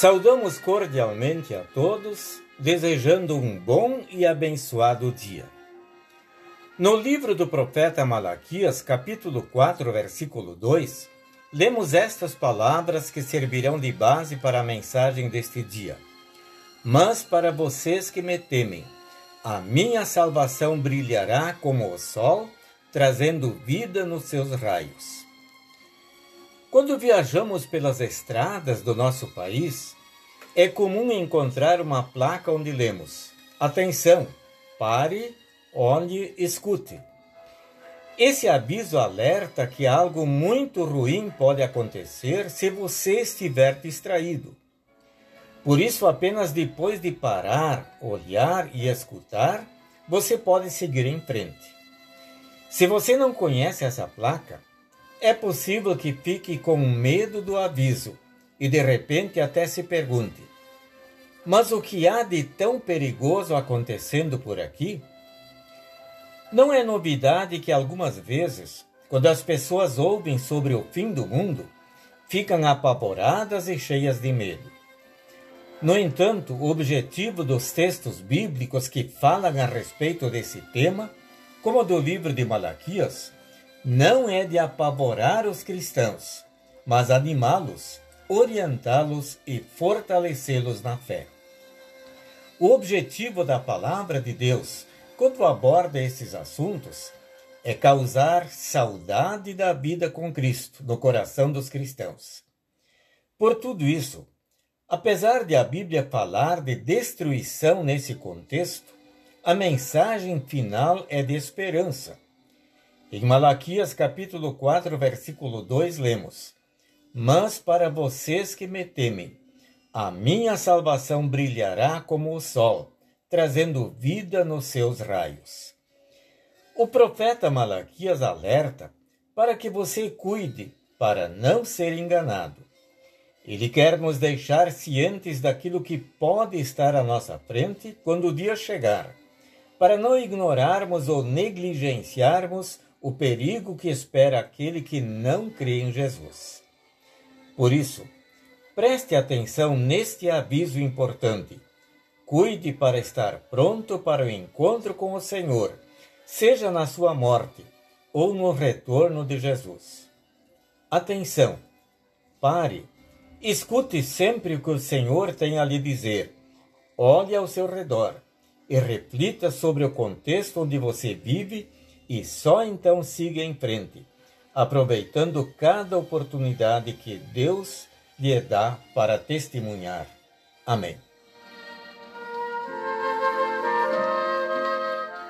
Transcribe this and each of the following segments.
Saudamos cordialmente a todos, desejando um bom e abençoado dia. No livro do profeta Malaquias, capítulo 4, versículo 2, lemos estas palavras que servirão de base para a mensagem deste dia. Mas para vocês que me temem, a minha salvação brilhará como o sol, trazendo vida nos seus raios. Quando viajamos pelas estradas do nosso país, é comum encontrar uma placa onde lemos: Atenção, pare, olhe, escute. Esse aviso alerta que algo muito ruim pode acontecer se você estiver distraído. Por isso, apenas depois de parar, olhar e escutar, você pode seguir em frente. Se você não conhece essa placa, é possível que fique com medo do aviso e de repente até se pergunte: mas o que há de tão perigoso acontecendo por aqui? Não é novidade que algumas vezes, quando as pessoas ouvem sobre o fim do mundo, ficam apavoradas e cheias de medo. No entanto, o objetivo dos textos bíblicos que falam a respeito desse tema, como do livro de Malaquias, não é de apavorar os cristãos, mas animá-los, orientá-los e fortalecê-los na fé. O objetivo da palavra de Deus, quando aborda esses assuntos, é causar saudade da vida com Cristo no coração dos cristãos. Por tudo isso, apesar de a Bíblia falar de destruição nesse contexto, a mensagem final é de esperança em Malaquias capítulo 4, versículo 2, lemos: Mas para vocês que me temem, a minha salvação brilhará como o sol, trazendo vida nos seus raios. O profeta Malaquias alerta para que você cuide para não ser enganado. Ele quer nos deixar cientes daquilo que pode estar à nossa frente quando o dia chegar, para não ignorarmos ou negligenciarmos o perigo que espera aquele que não crê em Jesus. Por isso, preste atenção neste aviso importante. Cuide para estar pronto para o encontro com o Senhor, seja na sua morte ou no retorno de Jesus. Atenção! Pare! Escute sempre o que o Senhor tem a lhe dizer. Olhe ao seu redor e reflita sobre o contexto onde você vive e só então siga em frente, aproveitando cada oportunidade que Deus lhe dá para testemunhar. Amém.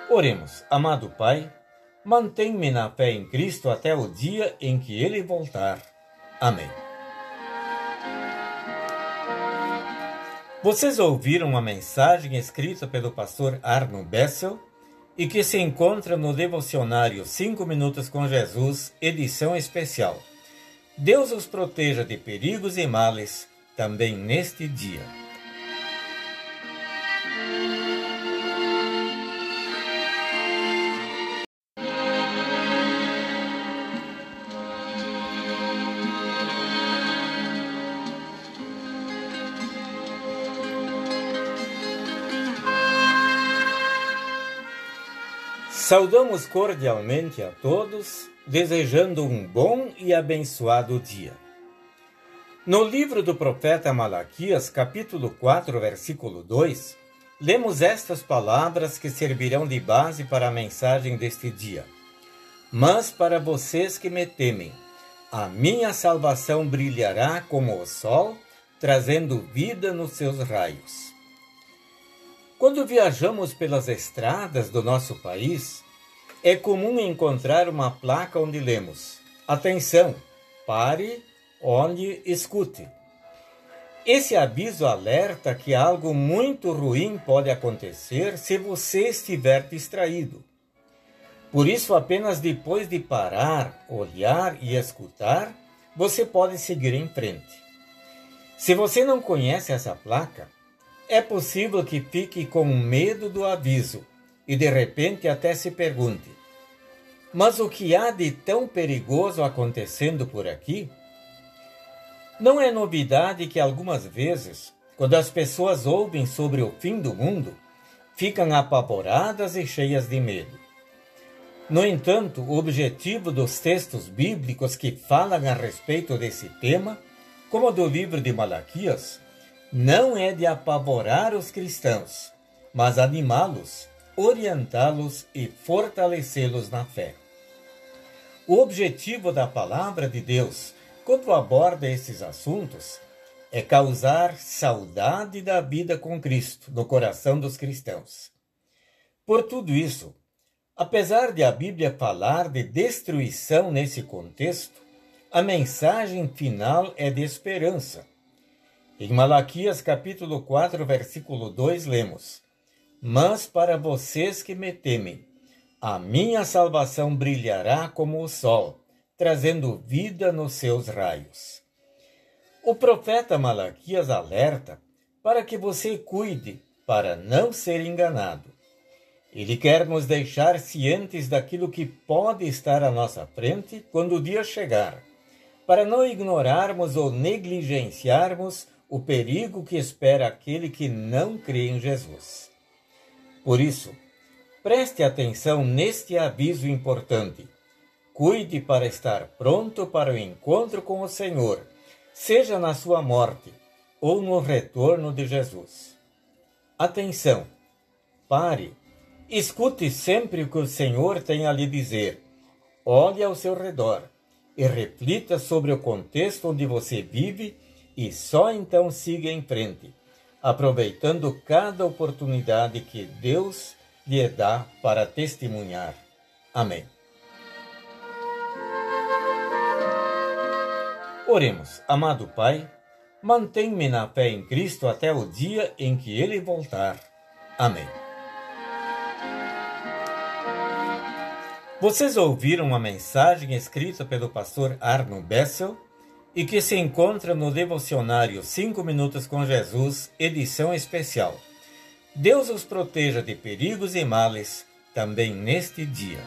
Oremos, amado Pai, mantém-me na fé em Cristo até o dia em que Ele voltar. Amém. Vocês ouviram uma mensagem escrita pelo pastor Arno Bessel e que se encontra no devocionário 5 Minutos com Jesus, edição especial. Deus os proteja de perigos e males também neste dia. Saudamos cordialmente a todos, desejando um bom e abençoado dia. No livro do profeta Malaquias, capítulo 4, versículo 2, lemos estas palavras que servirão de base para a mensagem deste dia. Mas para vocês que me temem, a minha salvação brilhará como o sol, trazendo vida nos seus raios. Quando viajamos pelas estradas do nosso país, é comum encontrar uma placa onde lemos: Atenção, pare, olhe, escute. Esse aviso alerta que algo muito ruim pode acontecer se você estiver distraído. Por isso, apenas depois de parar, olhar e escutar, você pode seguir em frente. Se você não conhece essa placa, é possível que fique com medo do aviso e de repente até se pergunte: mas o que há de tão perigoso acontecendo por aqui? Não é novidade que algumas vezes, quando as pessoas ouvem sobre o fim do mundo, ficam apavoradas e cheias de medo. No entanto, o objetivo dos textos bíblicos que falam a respeito desse tema, como do livro de Malaquias, não é de apavorar os cristãos, mas animá-los, orientá-los e fortalecê-los na fé. O objetivo da palavra de Deus, quando aborda esses assuntos, é causar saudade da vida com Cristo no coração dos cristãos. Por tudo isso, Apesar de a Bíblia falar de destruição nesse contexto, a mensagem final é de esperança. Em Malaquias capítulo 4, versículo 2, lemos: Mas para vocês que me temem, a minha salvação brilhará como o sol, trazendo vida nos seus raios. O profeta Malaquias alerta para que você cuide para não ser enganado. Ele quer nos deixar cientes daquilo que pode estar à nossa frente quando o dia chegar, para não ignorarmos ou negligenciarmos o perigo que espera aquele que não crê em Jesus. Por isso, preste atenção neste aviso importante. Cuide para estar pronto para o encontro com o Senhor, seja na sua morte ou no retorno de Jesus. Atenção! Pare Escute sempre o que o Senhor tem a lhe dizer. Olhe ao seu redor e reflita sobre o contexto onde você vive e só então siga em frente, aproveitando cada oportunidade que Deus lhe dá para testemunhar. Amém. Oremos, amado Pai, mantém-me na fé em Cristo até o dia em que Ele voltar. Amém. Vocês ouviram uma mensagem escrita pelo pastor Arno Bessel e que se encontra no devocionário 5 Minutos com Jesus, edição especial. Deus os proteja de perigos e males também neste dia.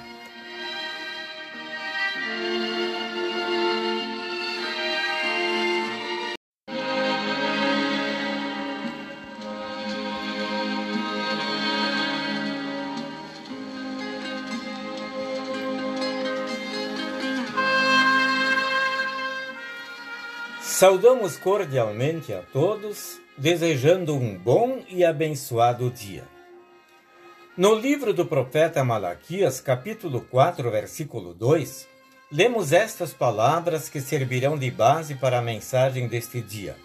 Saudamos cordialmente a todos, desejando um bom e abençoado dia. No livro do profeta Malaquias, capítulo 4, versículo 2, lemos estas palavras que servirão de base para a mensagem deste dia.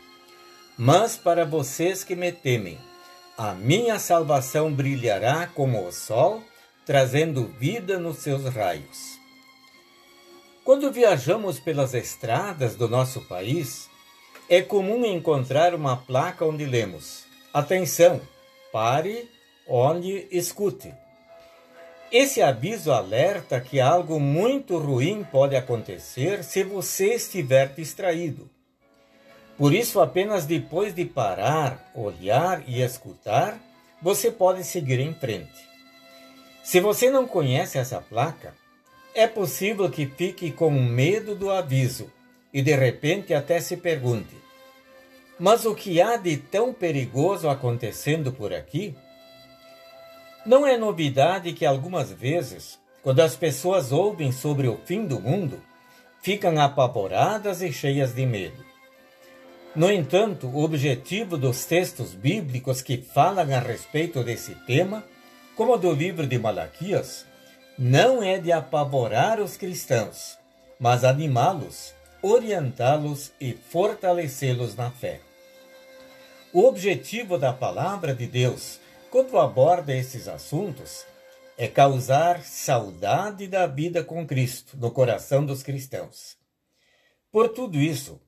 Mas para vocês que me temem, a minha salvação brilhará como o sol, trazendo vida nos seus raios. Quando viajamos pelas estradas do nosso país, é comum encontrar uma placa onde lemos: Atenção, pare, olhe, escute. Esse aviso alerta que algo muito ruim pode acontecer se você estiver distraído. Por isso, apenas depois de parar, olhar e escutar, você pode seguir em frente. Se você não conhece essa placa, é possível que fique com medo do aviso e de repente até se pergunte: mas o que há de tão perigoso acontecendo por aqui? Não é novidade que algumas vezes, quando as pessoas ouvem sobre o fim do mundo, ficam apavoradas e cheias de medo. No entanto, o objetivo dos textos bíblicos que falam a respeito desse tema, como do livro de Malaquias, não é de apavorar os cristãos, mas animá-los, orientá-los e fortalecê-los na fé. O objetivo da palavra de Deus, quando aborda esses assuntos, é causar saudade da vida com Cristo no coração dos cristãos. Por tudo isso,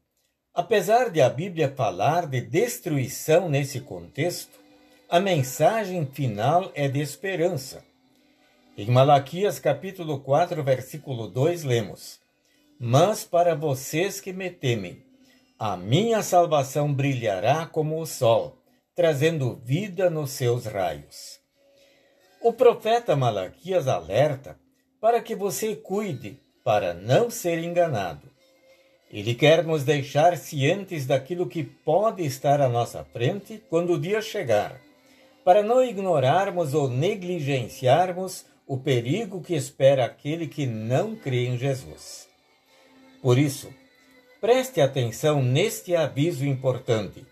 apesar de a Bíblia falar de destruição nesse contexto, a mensagem final é de esperança em Malaquias capítulo 4, versículo 2, lemos: Mas para vocês que me temem, a minha salvação brilhará como o sol, trazendo vida nos seus raios. O profeta Malaquias alerta para que você cuide para não ser enganado. Ele quer nos deixar cientes daquilo que pode estar à nossa frente quando o dia chegar, para não ignorarmos ou negligenciarmos o perigo que espera aquele que não crê em Jesus. Por isso, preste atenção neste aviso importante.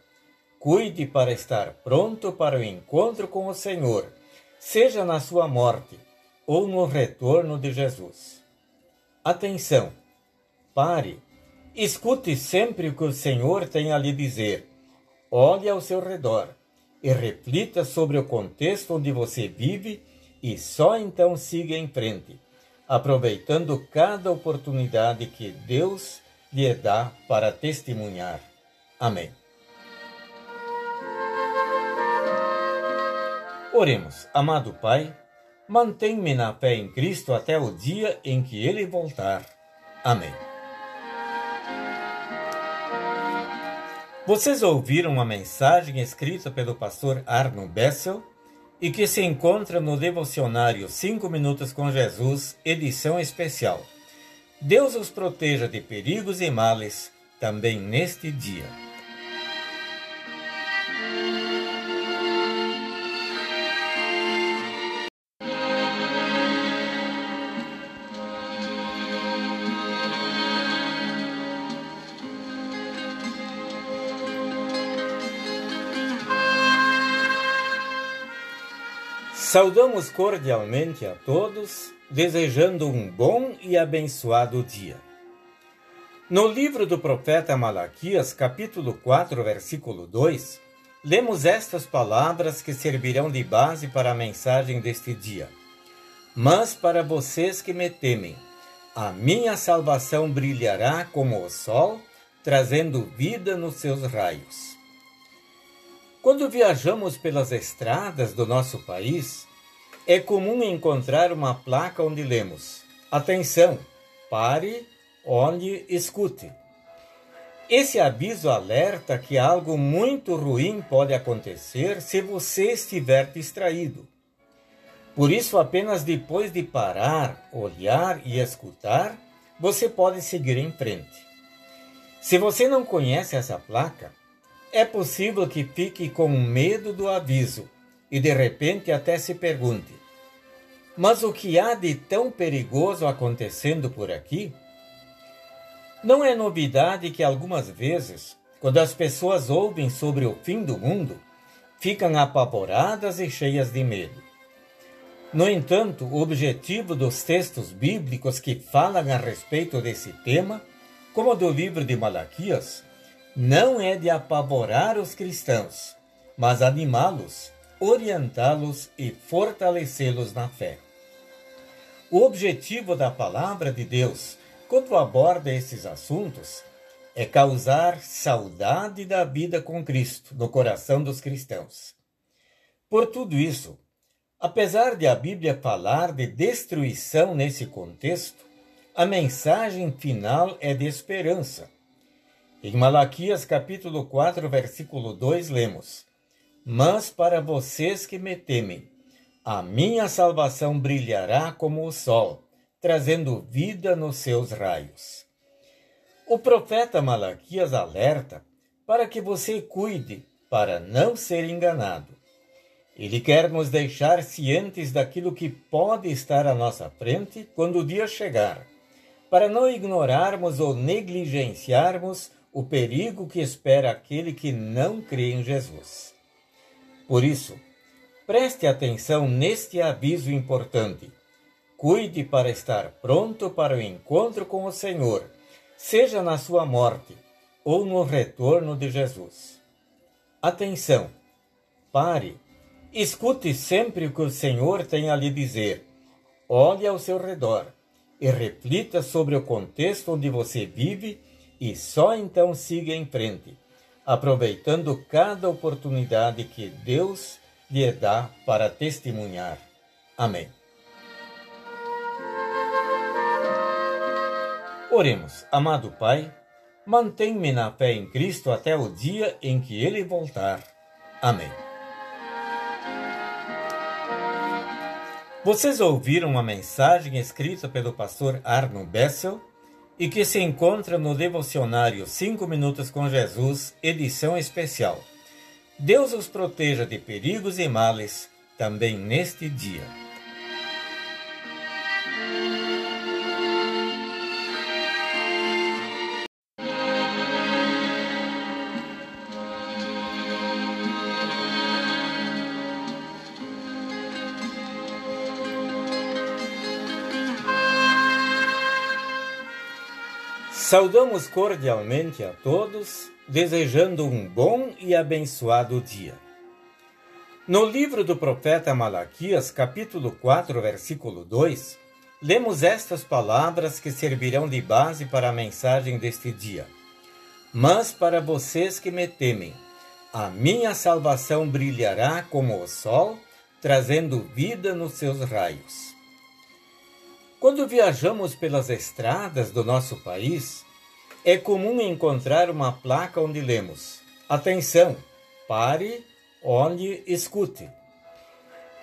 Cuide para estar pronto para o encontro com o Senhor, seja na sua morte ou no retorno de Jesus. Atenção! Pare Escute sempre o que o Senhor tem a lhe dizer. Olhe ao seu redor e reflita sobre o contexto onde você vive e só então siga em frente, aproveitando cada oportunidade que Deus lhe dá para testemunhar. Amém. Oremos, amado Pai, mantém-me na fé em Cristo até o dia em que Ele voltar. Amém. Vocês ouviram uma mensagem escrita pelo pastor Arno Bessel e que se encontra no devocionário 5 Minutos com Jesus, edição especial. Deus os proteja de perigos e males também neste dia. Saudamos cordialmente a todos, desejando um bom e abençoado dia. No livro do profeta Malaquias, capítulo 4, versículo 2, lemos estas palavras que servirão de base para a mensagem deste dia. Mas para vocês que me temem, a minha salvação brilhará como o sol, trazendo vida nos seus raios. Quando viajamos pelas estradas do nosso país, é comum encontrar uma placa onde lemos: Atenção, pare, olhe, escute. Esse aviso alerta que algo muito ruim pode acontecer se você estiver distraído. Por isso, apenas depois de parar, olhar e escutar, você pode seguir em frente. Se você não conhece essa placa, é possível que fique com medo do aviso e de repente até se pergunte: mas o que há de tão perigoso acontecendo por aqui? Não é novidade que algumas vezes, quando as pessoas ouvem sobre o fim do mundo, ficam apavoradas e cheias de medo. No entanto, o objetivo dos textos bíblicos que falam a respeito desse tema, como do livro de Malaquias, não é de apavorar os cristãos, mas animá-los, orientá-los e fortalecê-los na fé. O objetivo da palavra de Deus, quando aborda esses assuntos, é causar saudade da vida com Cristo no coração dos cristãos. Por tudo isso, apesar de a Bíblia falar de destruição nesse contexto, a mensagem final é de esperança em Malaquias capítulo 4, versículo 2, lemos: Mas para vocês que me temem, a minha salvação brilhará como o sol, trazendo vida nos seus raios. O profeta Malaquias alerta para que você cuide para não ser enganado. Ele quer nos deixar cientes daquilo que pode estar à nossa frente quando o dia chegar, para não ignorarmos ou negligenciarmos o perigo que espera aquele que não crê em Jesus. Por isso, preste atenção neste aviso importante. Cuide para estar pronto para o encontro com o Senhor, seja na sua morte ou no retorno de Jesus. Atenção! Pare! Escute sempre o que o Senhor tem a lhe dizer. Olhe ao seu redor e reflita sobre o contexto onde você vive e só então siga em frente, aproveitando cada oportunidade que Deus lhe dá para testemunhar. Amém. Oremos, amado Pai, mantém-me na fé em Cristo até o dia em que Ele voltar. Amém. Vocês ouviram uma mensagem escrita pelo pastor Arno Bessel e que se encontra no devocionário 5 Minutos com Jesus, edição especial. Deus os proteja de perigos e males também neste dia. Saudamos cordialmente a todos, desejando um bom e abençoado dia. No livro do profeta Malaquias, capítulo 4, versículo 2, lemos estas palavras que servirão de base para a mensagem deste dia. Mas para vocês que me temem, a minha salvação brilhará como o sol, trazendo vida nos seus raios. Quando viajamos pelas estradas do nosso país, é comum encontrar uma placa onde lemos: Atenção, pare, olhe, escute.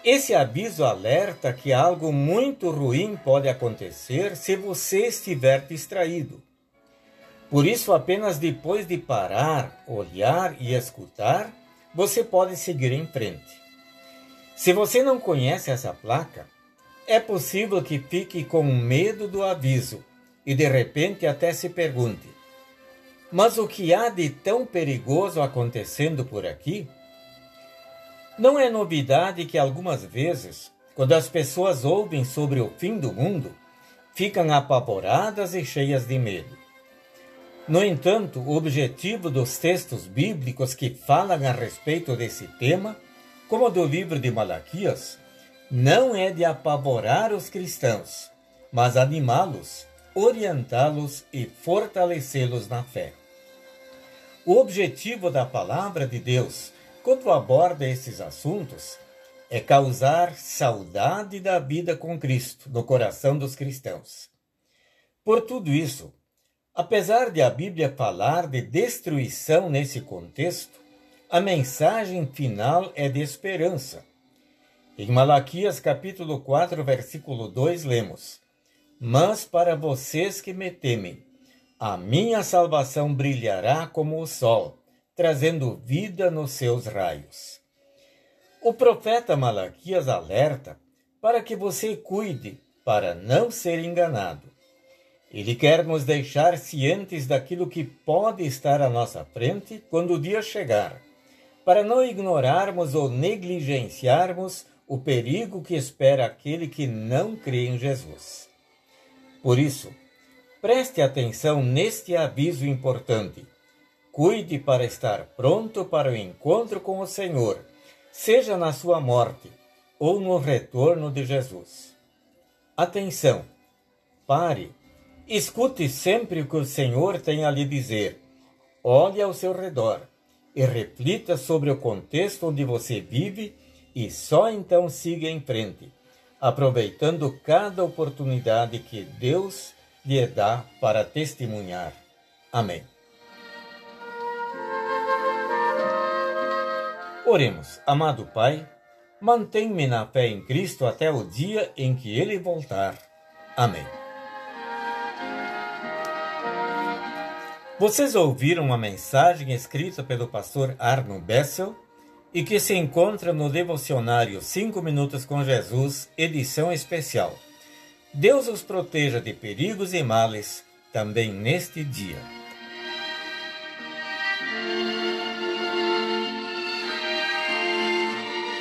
Esse aviso alerta que algo muito ruim pode acontecer se você estiver distraído. Por isso, apenas depois de parar, olhar e escutar, você pode seguir em frente. Se você não conhece essa placa, é possível que fique com medo do aviso e de repente até se pergunte: mas o que há de tão perigoso acontecendo por aqui? Não é novidade que algumas vezes, quando as pessoas ouvem sobre o fim do mundo, ficam apavoradas e cheias de medo. No entanto, o objetivo dos textos bíblicos que falam a respeito desse tema, como do livro de Malaquias, não é de apavorar os cristãos, mas animá-los, orientá-los e fortalecê-los na fé. O objetivo da palavra de Deus, quando aborda esses assuntos, é causar saudade da vida com Cristo no coração dos cristãos. Por tudo isso, apesar de a Bíblia falar de destruição nesse contexto, a mensagem final é de esperança em Malaquias capítulo 4, versículo 2, lemos: Mas para vocês que me temem, a minha salvação brilhará como o sol, trazendo vida nos seus raios. O profeta Malaquias alerta para que você cuide para não ser enganado. Ele quer nos deixar cientes daquilo que pode estar à nossa frente quando o dia chegar, para não ignorarmos ou negligenciarmos o perigo que espera aquele que não crê em Jesus. Por isso, preste atenção neste aviso importante. Cuide para estar pronto para o encontro com o Senhor, seja na sua morte ou no retorno de Jesus. Atenção! Pare! Escute sempre o que o Senhor tem a lhe dizer. Olhe ao seu redor e reflita sobre o contexto onde você vive e só então siga em frente, aproveitando cada oportunidade que Deus lhe dá para testemunhar. Amém. Oremos, amado Pai, mantém-me na fé em Cristo até o dia em que Ele voltar. Amém. Vocês ouviram uma mensagem escrita pelo pastor Arno Bessel e que se encontra no devocionário 5 Minutos com Jesus, edição especial. Deus os proteja de perigos e males também neste dia.